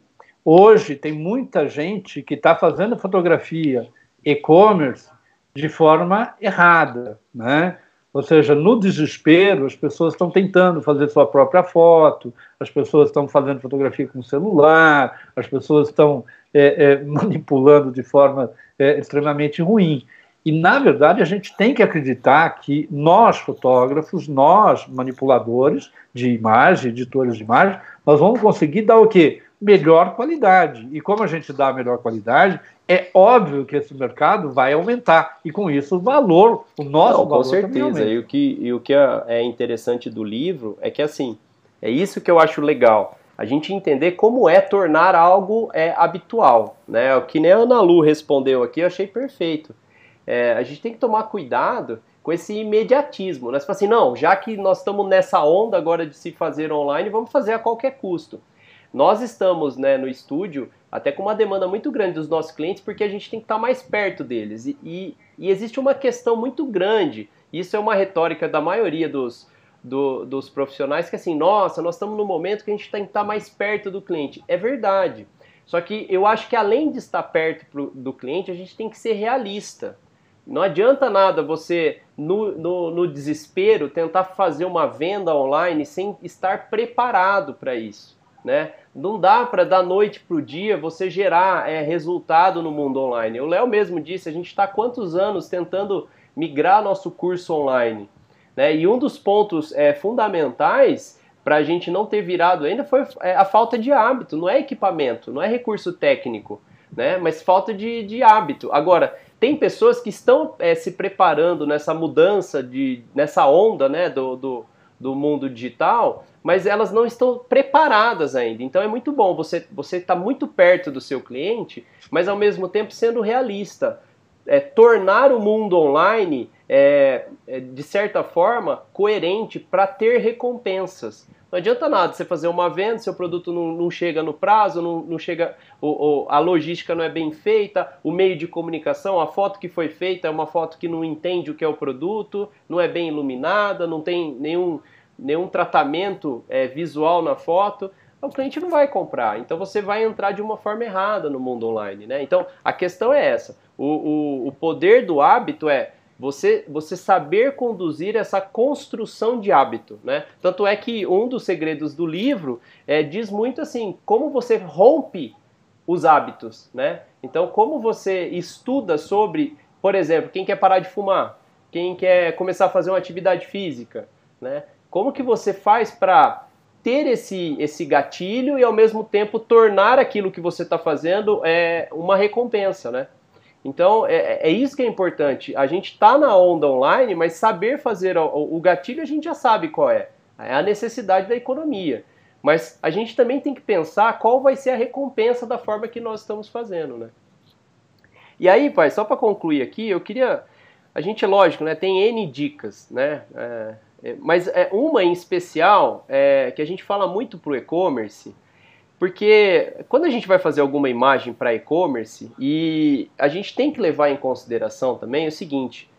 Hoje tem muita gente que está fazendo fotografia e-commerce de forma errada, né? Ou seja, no desespero, as pessoas estão tentando fazer sua própria foto, as pessoas estão fazendo fotografia com celular, as pessoas estão é, é, manipulando de forma é, extremamente ruim. E, na verdade, a gente tem que acreditar que nós, fotógrafos, nós, manipuladores de imagem, editores de imagem, nós vamos conseguir dar o quê? Melhor qualidade. E como a gente dá a melhor qualidade, é óbvio que esse mercado vai aumentar. E com isso o valor, o nosso Não, valor. Com certeza. E o, que, e o que é, é interessante do livro é que assim, é isso que eu acho legal. A gente entender como é tornar algo é, habitual. Né? O que nem a Ana Lu respondeu aqui, eu achei perfeito. É, a gente tem que tomar cuidado com esse imediatismo. Né? Você fala assim, não, já que nós estamos nessa onda agora de se fazer online, vamos fazer a qualquer custo. Nós estamos né, no estúdio até com uma demanda muito grande dos nossos clientes, porque a gente tem que estar mais perto deles. E, e, e existe uma questão muito grande, isso é uma retórica da maioria dos, do, dos profissionais, que assim, nossa, nós estamos no momento que a gente tem que estar mais perto do cliente. É verdade. Só que eu acho que além de estar perto pro, do cliente, a gente tem que ser realista. Não adianta nada você, no, no, no desespero, tentar fazer uma venda online sem estar preparado para isso. Né? Não dá para da noite para o dia você gerar é, resultado no mundo online. O Léo mesmo disse, a gente está quantos anos tentando migrar nosso curso online, né? E um dos pontos é, fundamentais para a gente não ter virado ainda foi é, a falta de hábito. Não é equipamento, não é recurso técnico, né? Mas falta de, de hábito. Agora tem pessoas que estão é, se preparando nessa mudança de, nessa onda, né? Do, do, do mundo digital mas elas não estão preparadas ainda. Então é muito bom você você está muito perto do seu cliente, mas ao mesmo tempo sendo realista. É, tornar o mundo online, é, é, de certa forma, coerente para ter recompensas. Não adianta nada você fazer uma venda, seu produto não, não chega no prazo, não, não chega, o, o, a logística não é bem feita, o meio de comunicação, a foto que foi feita é uma foto que não entende o que é o produto, não é bem iluminada, não tem nenhum, nenhum tratamento é, visual na foto, o cliente não vai comprar. Então você vai entrar de uma forma errada no mundo online. Né? Então a questão é essa: o, o, o poder do hábito é você, você saber conduzir essa construção de hábito, né? Tanto é que um dos segredos do livro é, diz muito assim, como você rompe os hábitos, né? Então, como você estuda sobre, por exemplo, quem quer parar de fumar, quem quer começar a fazer uma atividade física, né? Como que você faz para ter esse, esse gatilho e ao mesmo tempo tornar aquilo que você está fazendo é, uma recompensa, né? Então é, é, isso que é importante. A gente está na onda online, mas saber fazer o, o gatilho a gente já sabe qual é. É a necessidade da economia. Mas a gente também tem que pensar qual vai ser a recompensa da forma que nós estamos fazendo, né? E aí, pai, só para concluir aqui, eu queria. A gente, lógico, né, tem N dicas, né? É, é, mas é uma em especial é, que a gente fala muito para o e-commerce, porque quando a gente vai fazer alguma imagem para e-commerce, e a gente tem que levar em consideração também o seguinte,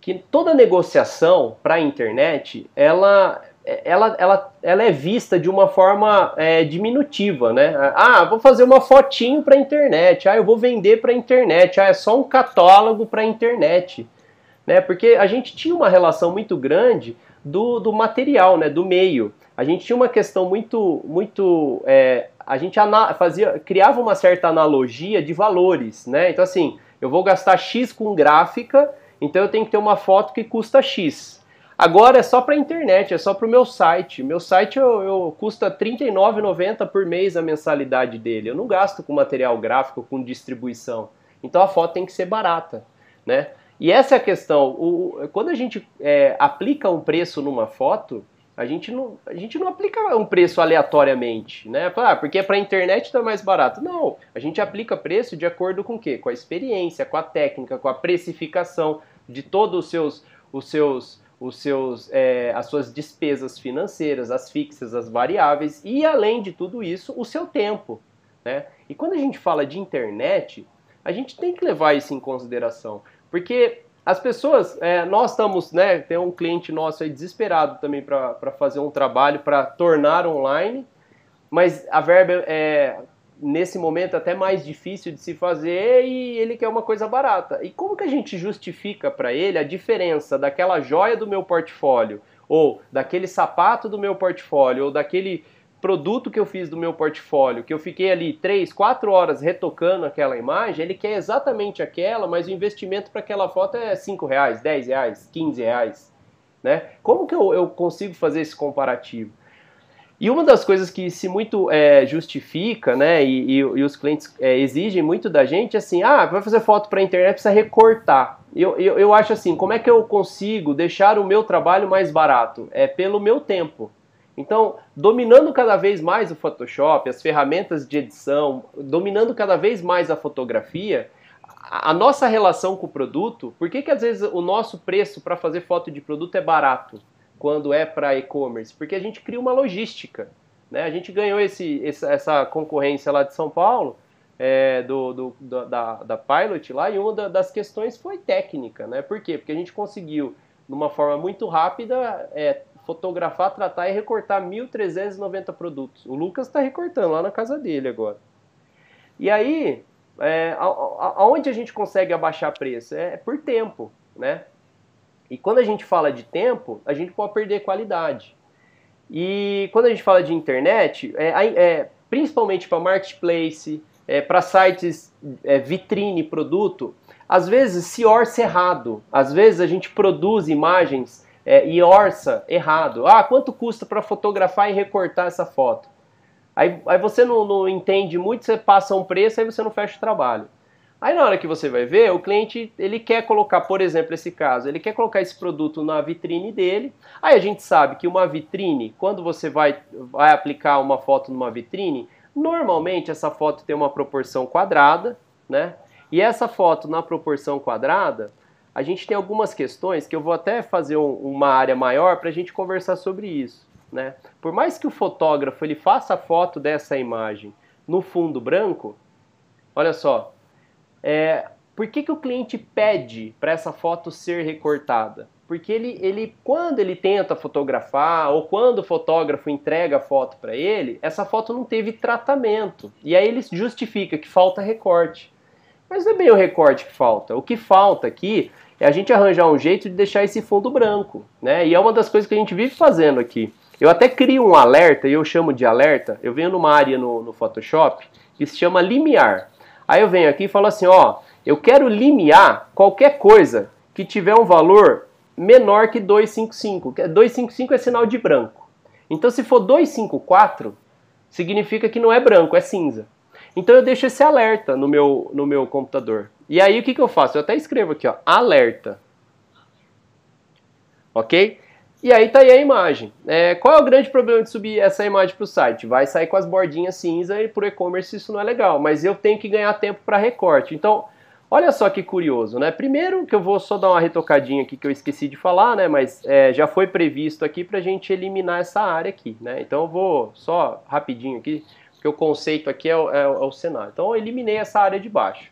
que toda negociação para a internet, ela, ela, ela, ela é vista de uma forma é, diminutiva, né? Ah, vou fazer uma fotinho para a internet, ah, eu vou vender para a internet, ah, é só um catálogo para a internet. Né? Porque a gente tinha uma relação muito grande do, do material, né, do meio. A gente tinha uma questão muito, muito, é, a gente fazia, criava uma certa analogia de valores, né? Então assim, eu vou gastar x com gráfica, então eu tenho que ter uma foto que custa x. Agora é só para a internet, é só para o meu site. Meu site eu, eu custa R$ 39,90 por mês a mensalidade dele. Eu não gasto com material gráfico, com distribuição. Então a foto tem que ser barata, né? E essa é a questão. O, quando a gente é, aplica um preço numa foto, a gente não, a gente não aplica um preço aleatoriamente, né? Ah, porque para a internet está mais barato. Não, a gente aplica preço de acordo com o quê? Com a experiência, com a técnica, com a precificação de todos os seus, os seus, os seus, é, as suas despesas financeiras, as fixas, as variáveis e além de tudo isso, o seu tempo, né? E quando a gente fala de internet, a gente tem que levar isso em consideração. Porque as pessoas, é, nós estamos, né? Tem um cliente nosso aí desesperado também para fazer um trabalho para tornar online, mas a verba é nesse momento até mais difícil de se fazer e ele quer uma coisa barata. E como que a gente justifica para ele a diferença daquela joia do meu portfólio ou daquele sapato do meu portfólio ou daquele produto que eu fiz do meu portfólio, que eu fiquei ali 3, 4 horas retocando aquela imagem, ele quer exatamente aquela, mas o investimento para aquela foto é 5 reais, 10 reais, 15 reais. Né? Como que eu, eu consigo fazer esse comparativo? E uma das coisas que se muito é, justifica, né, e, e, e os clientes é, exigem muito da gente, é assim, ah, vai fazer foto para a internet, precisa recortar. Eu, eu, eu acho assim, como é que eu consigo deixar o meu trabalho mais barato? É pelo meu tempo. Então, dominando cada vez mais o Photoshop, as ferramentas de edição, dominando cada vez mais a fotografia, a nossa relação com o produto, por que, que às vezes o nosso preço para fazer foto de produto é barato quando é para e-commerce? Porque a gente cria uma logística. Né? A gente ganhou esse, essa concorrência lá de São Paulo, é, do, do, da, da Pilot lá, e uma das questões foi técnica. Né? Por quê? Porque a gente conseguiu, de uma forma muito rápida, é, fotografar, tratar e recortar 1.390 produtos. O Lucas está recortando lá na casa dele agora. E aí, é, aonde a gente consegue abaixar preço? É por tempo, né? E quando a gente fala de tempo, a gente pode perder qualidade. E quando a gente fala de internet, é, é principalmente para marketplace, é, para sites é, vitrine produto, às vezes se orça errado. Às vezes a gente produz imagens é, e orça errado. Ah, quanto custa para fotografar e recortar essa foto? Aí, aí você não, não entende muito, você passa um preço, aí você não fecha o trabalho. Aí na hora que você vai ver, o cliente ele quer colocar, por exemplo, esse caso, ele quer colocar esse produto na vitrine dele. Aí a gente sabe que uma vitrine, quando você vai, vai aplicar uma foto numa vitrine, normalmente essa foto tem uma proporção quadrada, né? E essa foto na proporção quadrada, a gente tem algumas questões que eu vou até fazer um, uma área maior para a gente conversar sobre isso, né? Por mais que o fotógrafo ele faça a foto dessa imagem no fundo branco, olha só, é, por que, que o cliente pede para essa foto ser recortada? Porque ele, ele, quando ele tenta fotografar ou quando o fotógrafo entrega a foto para ele, essa foto não teve tratamento. E aí ele justifica que falta recorte. Mas não é bem o recorte que falta. O que falta aqui é a gente arranjar um jeito de deixar esse fundo branco. Né? E é uma das coisas que a gente vive fazendo aqui. Eu até crio um alerta, e eu chamo de alerta, eu venho numa área no, no Photoshop que se chama limiar. Aí eu venho aqui e falo assim, ó, eu quero limiar qualquer coisa que tiver um valor menor que 255. 255 é sinal de branco. Então se for 254, significa que não é branco, é cinza. Então eu deixo esse alerta no meu, no meu computador. E aí o que, que eu faço? Eu até escrevo aqui, ó, alerta. Ok? E aí tá aí a imagem. É, qual é o grande problema de subir essa imagem para o site? Vai sair com as bordinhas cinza e por e-commerce isso não é legal, mas eu tenho que ganhar tempo para recorte. Então, olha só que curioso, né? Primeiro que eu vou só dar uma retocadinha aqui que eu esqueci de falar, né? Mas é, já foi previsto aqui para a gente eliminar essa área aqui, né? Então eu vou só rapidinho aqui, porque o conceito aqui é o, é, é o cenário. Então eu eliminei essa área de baixo.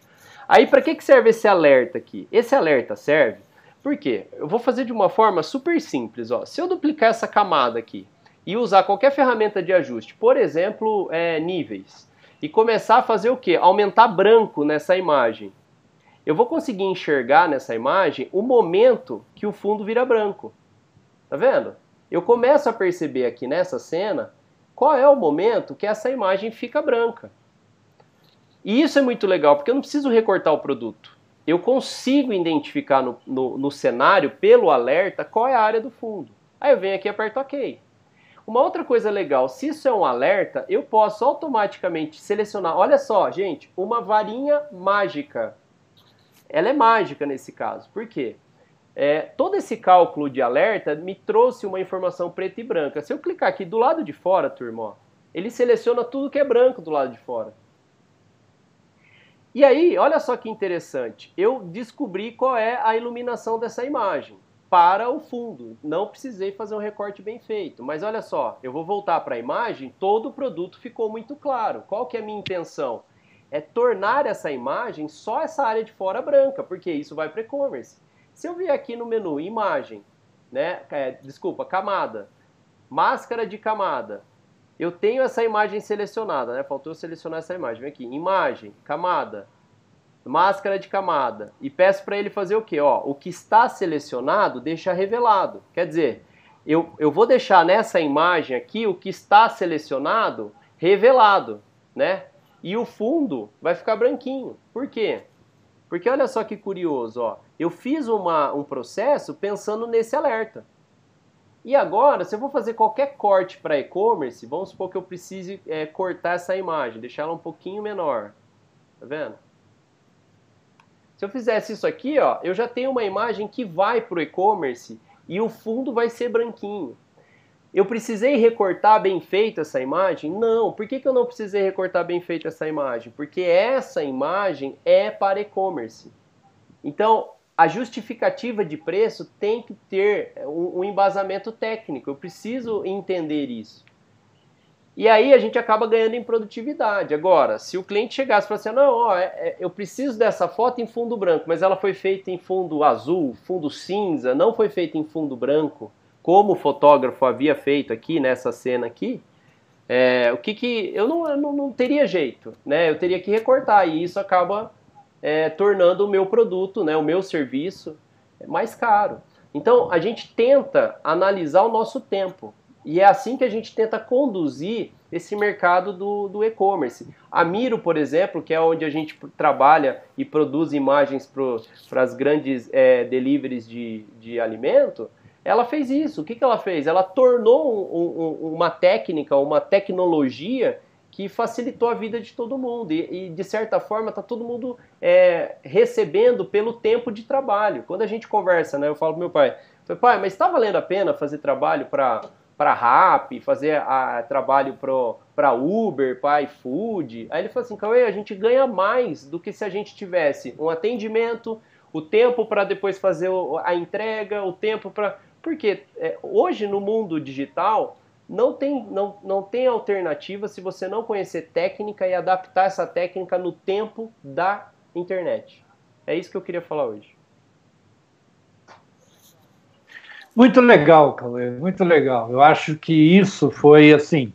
Aí para que, que serve esse alerta aqui? Esse alerta serve por quê? Eu vou fazer de uma forma super simples. Ó. Se eu duplicar essa camada aqui e usar qualquer ferramenta de ajuste, por exemplo, é, níveis, e começar a fazer o quê? Aumentar branco nessa imagem. Eu vou conseguir enxergar nessa imagem o momento que o fundo vira branco. Tá vendo? Eu começo a perceber aqui nessa cena qual é o momento que essa imagem fica branca. E isso é muito legal, porque eu não preciso recortar o produto eu consigo identificar no, no, no, cenário, pelo alerta, qual é a área do fundo. Aí eu venho aqui e aperto OK. Uma outra coisa legal, se isso é um alerta, eu posso automaticamente selecionar, olha só, gente, uma varinha mágica. Ela é mágica nesse caso. Por quê? É, todo esse cálculo de alerta me trouxe uma informação preta e branca. Se eu clicar aqui do lado de fora, turma, ó, ele seleciona tudo que é branco do lado de fora. E aí, olha só que interessante, eu descobri qual é a iluminação dessa imagem para o fundo. Não precisei fazer um recorte bem feito, mas olha só, eu vou voltar para a imagem, todo o produto ficou muito claro. Qual que é a minha intenção? É tornar essa imagem só essa área de fora branca, porque isso vai para e-commerce. Se eu vier aqui no menu imagem, né, é, desculpa, camada, máscara de camada, eu tenho essa imagem selecionada, né? Faltou selecionar essa imagem. Vem aqui, imagem, camada, máscara de camada. E peço para ele fazer o quê? Ó, o que está selecionado, deixa revelado. Quer dizer, eu, eu vou deixar nessa imagem aqui o que está selecionado revelado, né? E o fundo vai ficar branquinho. Por quê? Porque olha só que curioso, ó. Eu fiz uma, um processo pensando nesse alerta. E agora, se eu vou fazer qualquer corte para e-commerce, vamos supor que eu precise é, cortar essa imagem, deixar ela um pouquinho menor. Tá vendo? Se eu fizesse isso aqui, ó, eu já tenho uma imagem que vai para o e-commerce e o fundo vai ser branquinho. Eu precisei recortar bem feito essa imagem? Não. Por que, que eu não precisei recortar bem feito essa imagem? Porque essa imagem é para e-commerce. Então, a justificativa de preço tem que ter um, embasamento técnico. Eu preciso entender isso. E aí a gente acaba ganhando em produtividade. Agora, se o cliente chegasse e falasse assim, não, ó, é, é, eu preciso dessa foto em fundo branco, mas ela foi feita em fundo azul, fundo cinza, não foi feita em fundo branco, como o fotógrafo havia feito aqui nessa cena aqui, é, o que que eu não, eu não, não, teria jeito, né? Eu teria que recortar e isso acaba é, tornando o meu produto, né, o meu serviço mais caro. Então a gente tenta analisar o nosso tempo. E é assim que a gente tenta conduzir esse mercado do, do e-commerce. A Miro, por exemplo, que é onde a gente trabalha e produz imagens para as grandes é, deliveries de, de alimento, ela fez isso. O que, que ela fez? Ela tornou um, um, uma técnica, uma tecnologia que facilitou a vida de todo mundo. E, e de certa forma, está todo mundo é, recebendo pelo tempo de trabalho. Quando a gente conversa, né, eu falo pro meu pai, pai, mas está valendo a pena fazer trabalho para para RAP, fazer a, trabalho para Uber, para iFood. Aí ele falou assim, Cauê, a gente ganha mais do que se a gente tivesse um atendimento, o tempo para depois fazer a entrega, o tempo para... Porque é, hoje no mundo digital não tem, não, não tem alternativa se você não conhecer técnica e adaptar essa técnica no tempo da internet. É isso que eu queria falar hoje. Muito legal, Cauê, muito legal. Eu acho que isso foi assim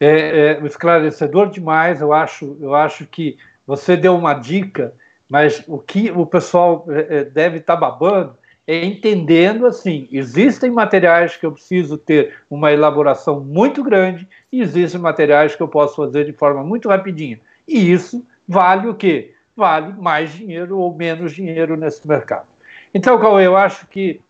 é, é, esclarecedor demais. Eu acho, eu acho que você deu uma dica, mas o que o pessoal é, é deve estar tá babando entendendo assim: existem materiais que eu preciso ter uma elaboração muito grande e existem materiais que eu posso fazer de forma muito rapidinha. E isso vale o quê? Vale mais dinheiro ou menos dinheiro nesse mercado. Então, Cauê, eu acho que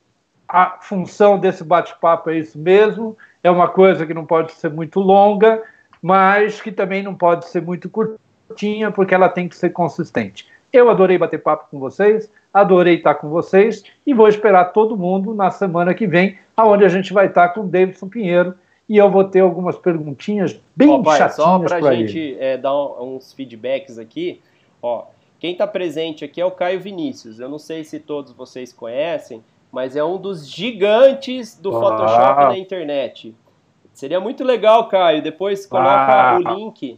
a função desse bate-papo é isso mesmo. É uma coisa que não pode ser muito longa, mas que também não pode ser muito curtinha, porque ela tem que ser consistente. Eu adorei bater papo com vocês, adorei estar com vocês e vou esperar todo mundo na semana que vem, aonde a gente vai estar com o Davidson Pinheiro e eu vou ter algumas perguntinhas bem ó, pai, chatinhas Só para a gente é, dar uns feedbacks aqui, ó, quem está presente aqui é o Caio Vinícius. Eu não sei se todos vocês conhecem, mas é um dos gigantes do ah. Photoshop na internet. Seria muito legal, Caio. Depois coloca ah. o link.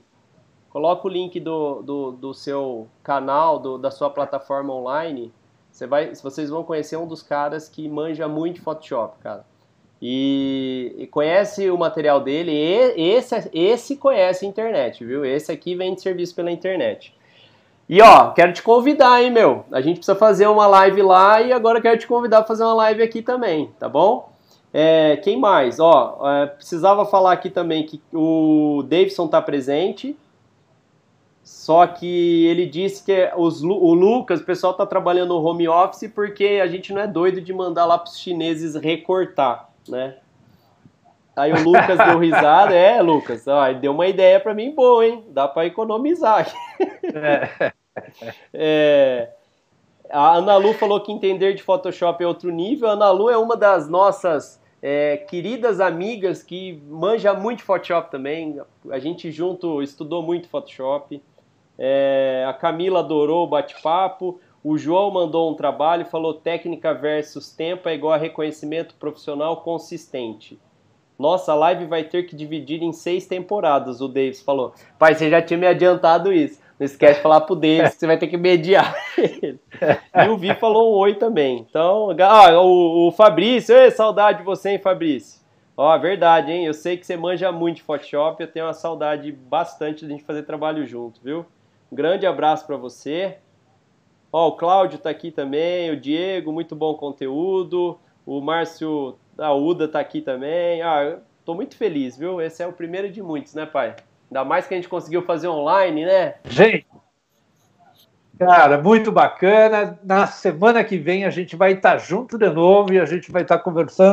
Coloca o link do, do, do seu canal, do, da sua plataforma online. Você vai, vocês vão conhecer um dos caras que manja muito Photoshop, cara. E, e conhece o material dele. E esse, esse conhece a internet, viu? Esse aqui vem de serviço pela internet. E ó, quero te convidar, hein, meu? A gente precisa fazer uma live lá e agora quero te convidar para fazer uma live aqui também, tá bom? É, quem mais? Ó, é, precisava falar aqui também que o Davidson tá presente, só que ele disse que os, o Lucas, o pessoal tá trabalhando no home office porque a gente não é doido de mandar lá pros chineses recortar, né? Aí o Lucas deu risada, é, Lucas, ó, deu uma ideia para mim boa, hein? Dá para economizar. É. é. A Ana Lu falou que entender de Photoshop é outro nível. A Ana Lu é uma das nossas é, queridas amigas que manja muito Photoshop também. A gente junto estudou muito Photoshop. É, a Camila adorou o bate-papo. O João mandou um trabalho, falou técnica versus tempo é igual a reconhecimento profissional consistente. Nossa, a live vai ter que dividir em seis temporadas, o Davis falou. Pai, você já tinha me adiantado isso. Não esquece de falar pro Davis que você vai ter que mediar ele. E o Vi falou um oi também. Então, ah, o, o Fabrício, ei, saudade de você, hein, Fabrício? Ó, verdade, hein? Eu sei que você manja muito de Photoshop, eu tenho uma saudade bastante de a gente fazer trabalho junto, viu? Um grande abraço para você. Ó, o Cláudio tá aqui também, o Diego, muito bom conteúdo. O Márcio a Uda tá aqui também. Ah, muito feliz, viu? Esse é o primeiro de muitos, né, pai? Ainda mais que a gente conseguiu fazer online, né? Gente, cara, muito bacana. Na semana que vem a gente vai estar junto de novo e a gente vai estar conversando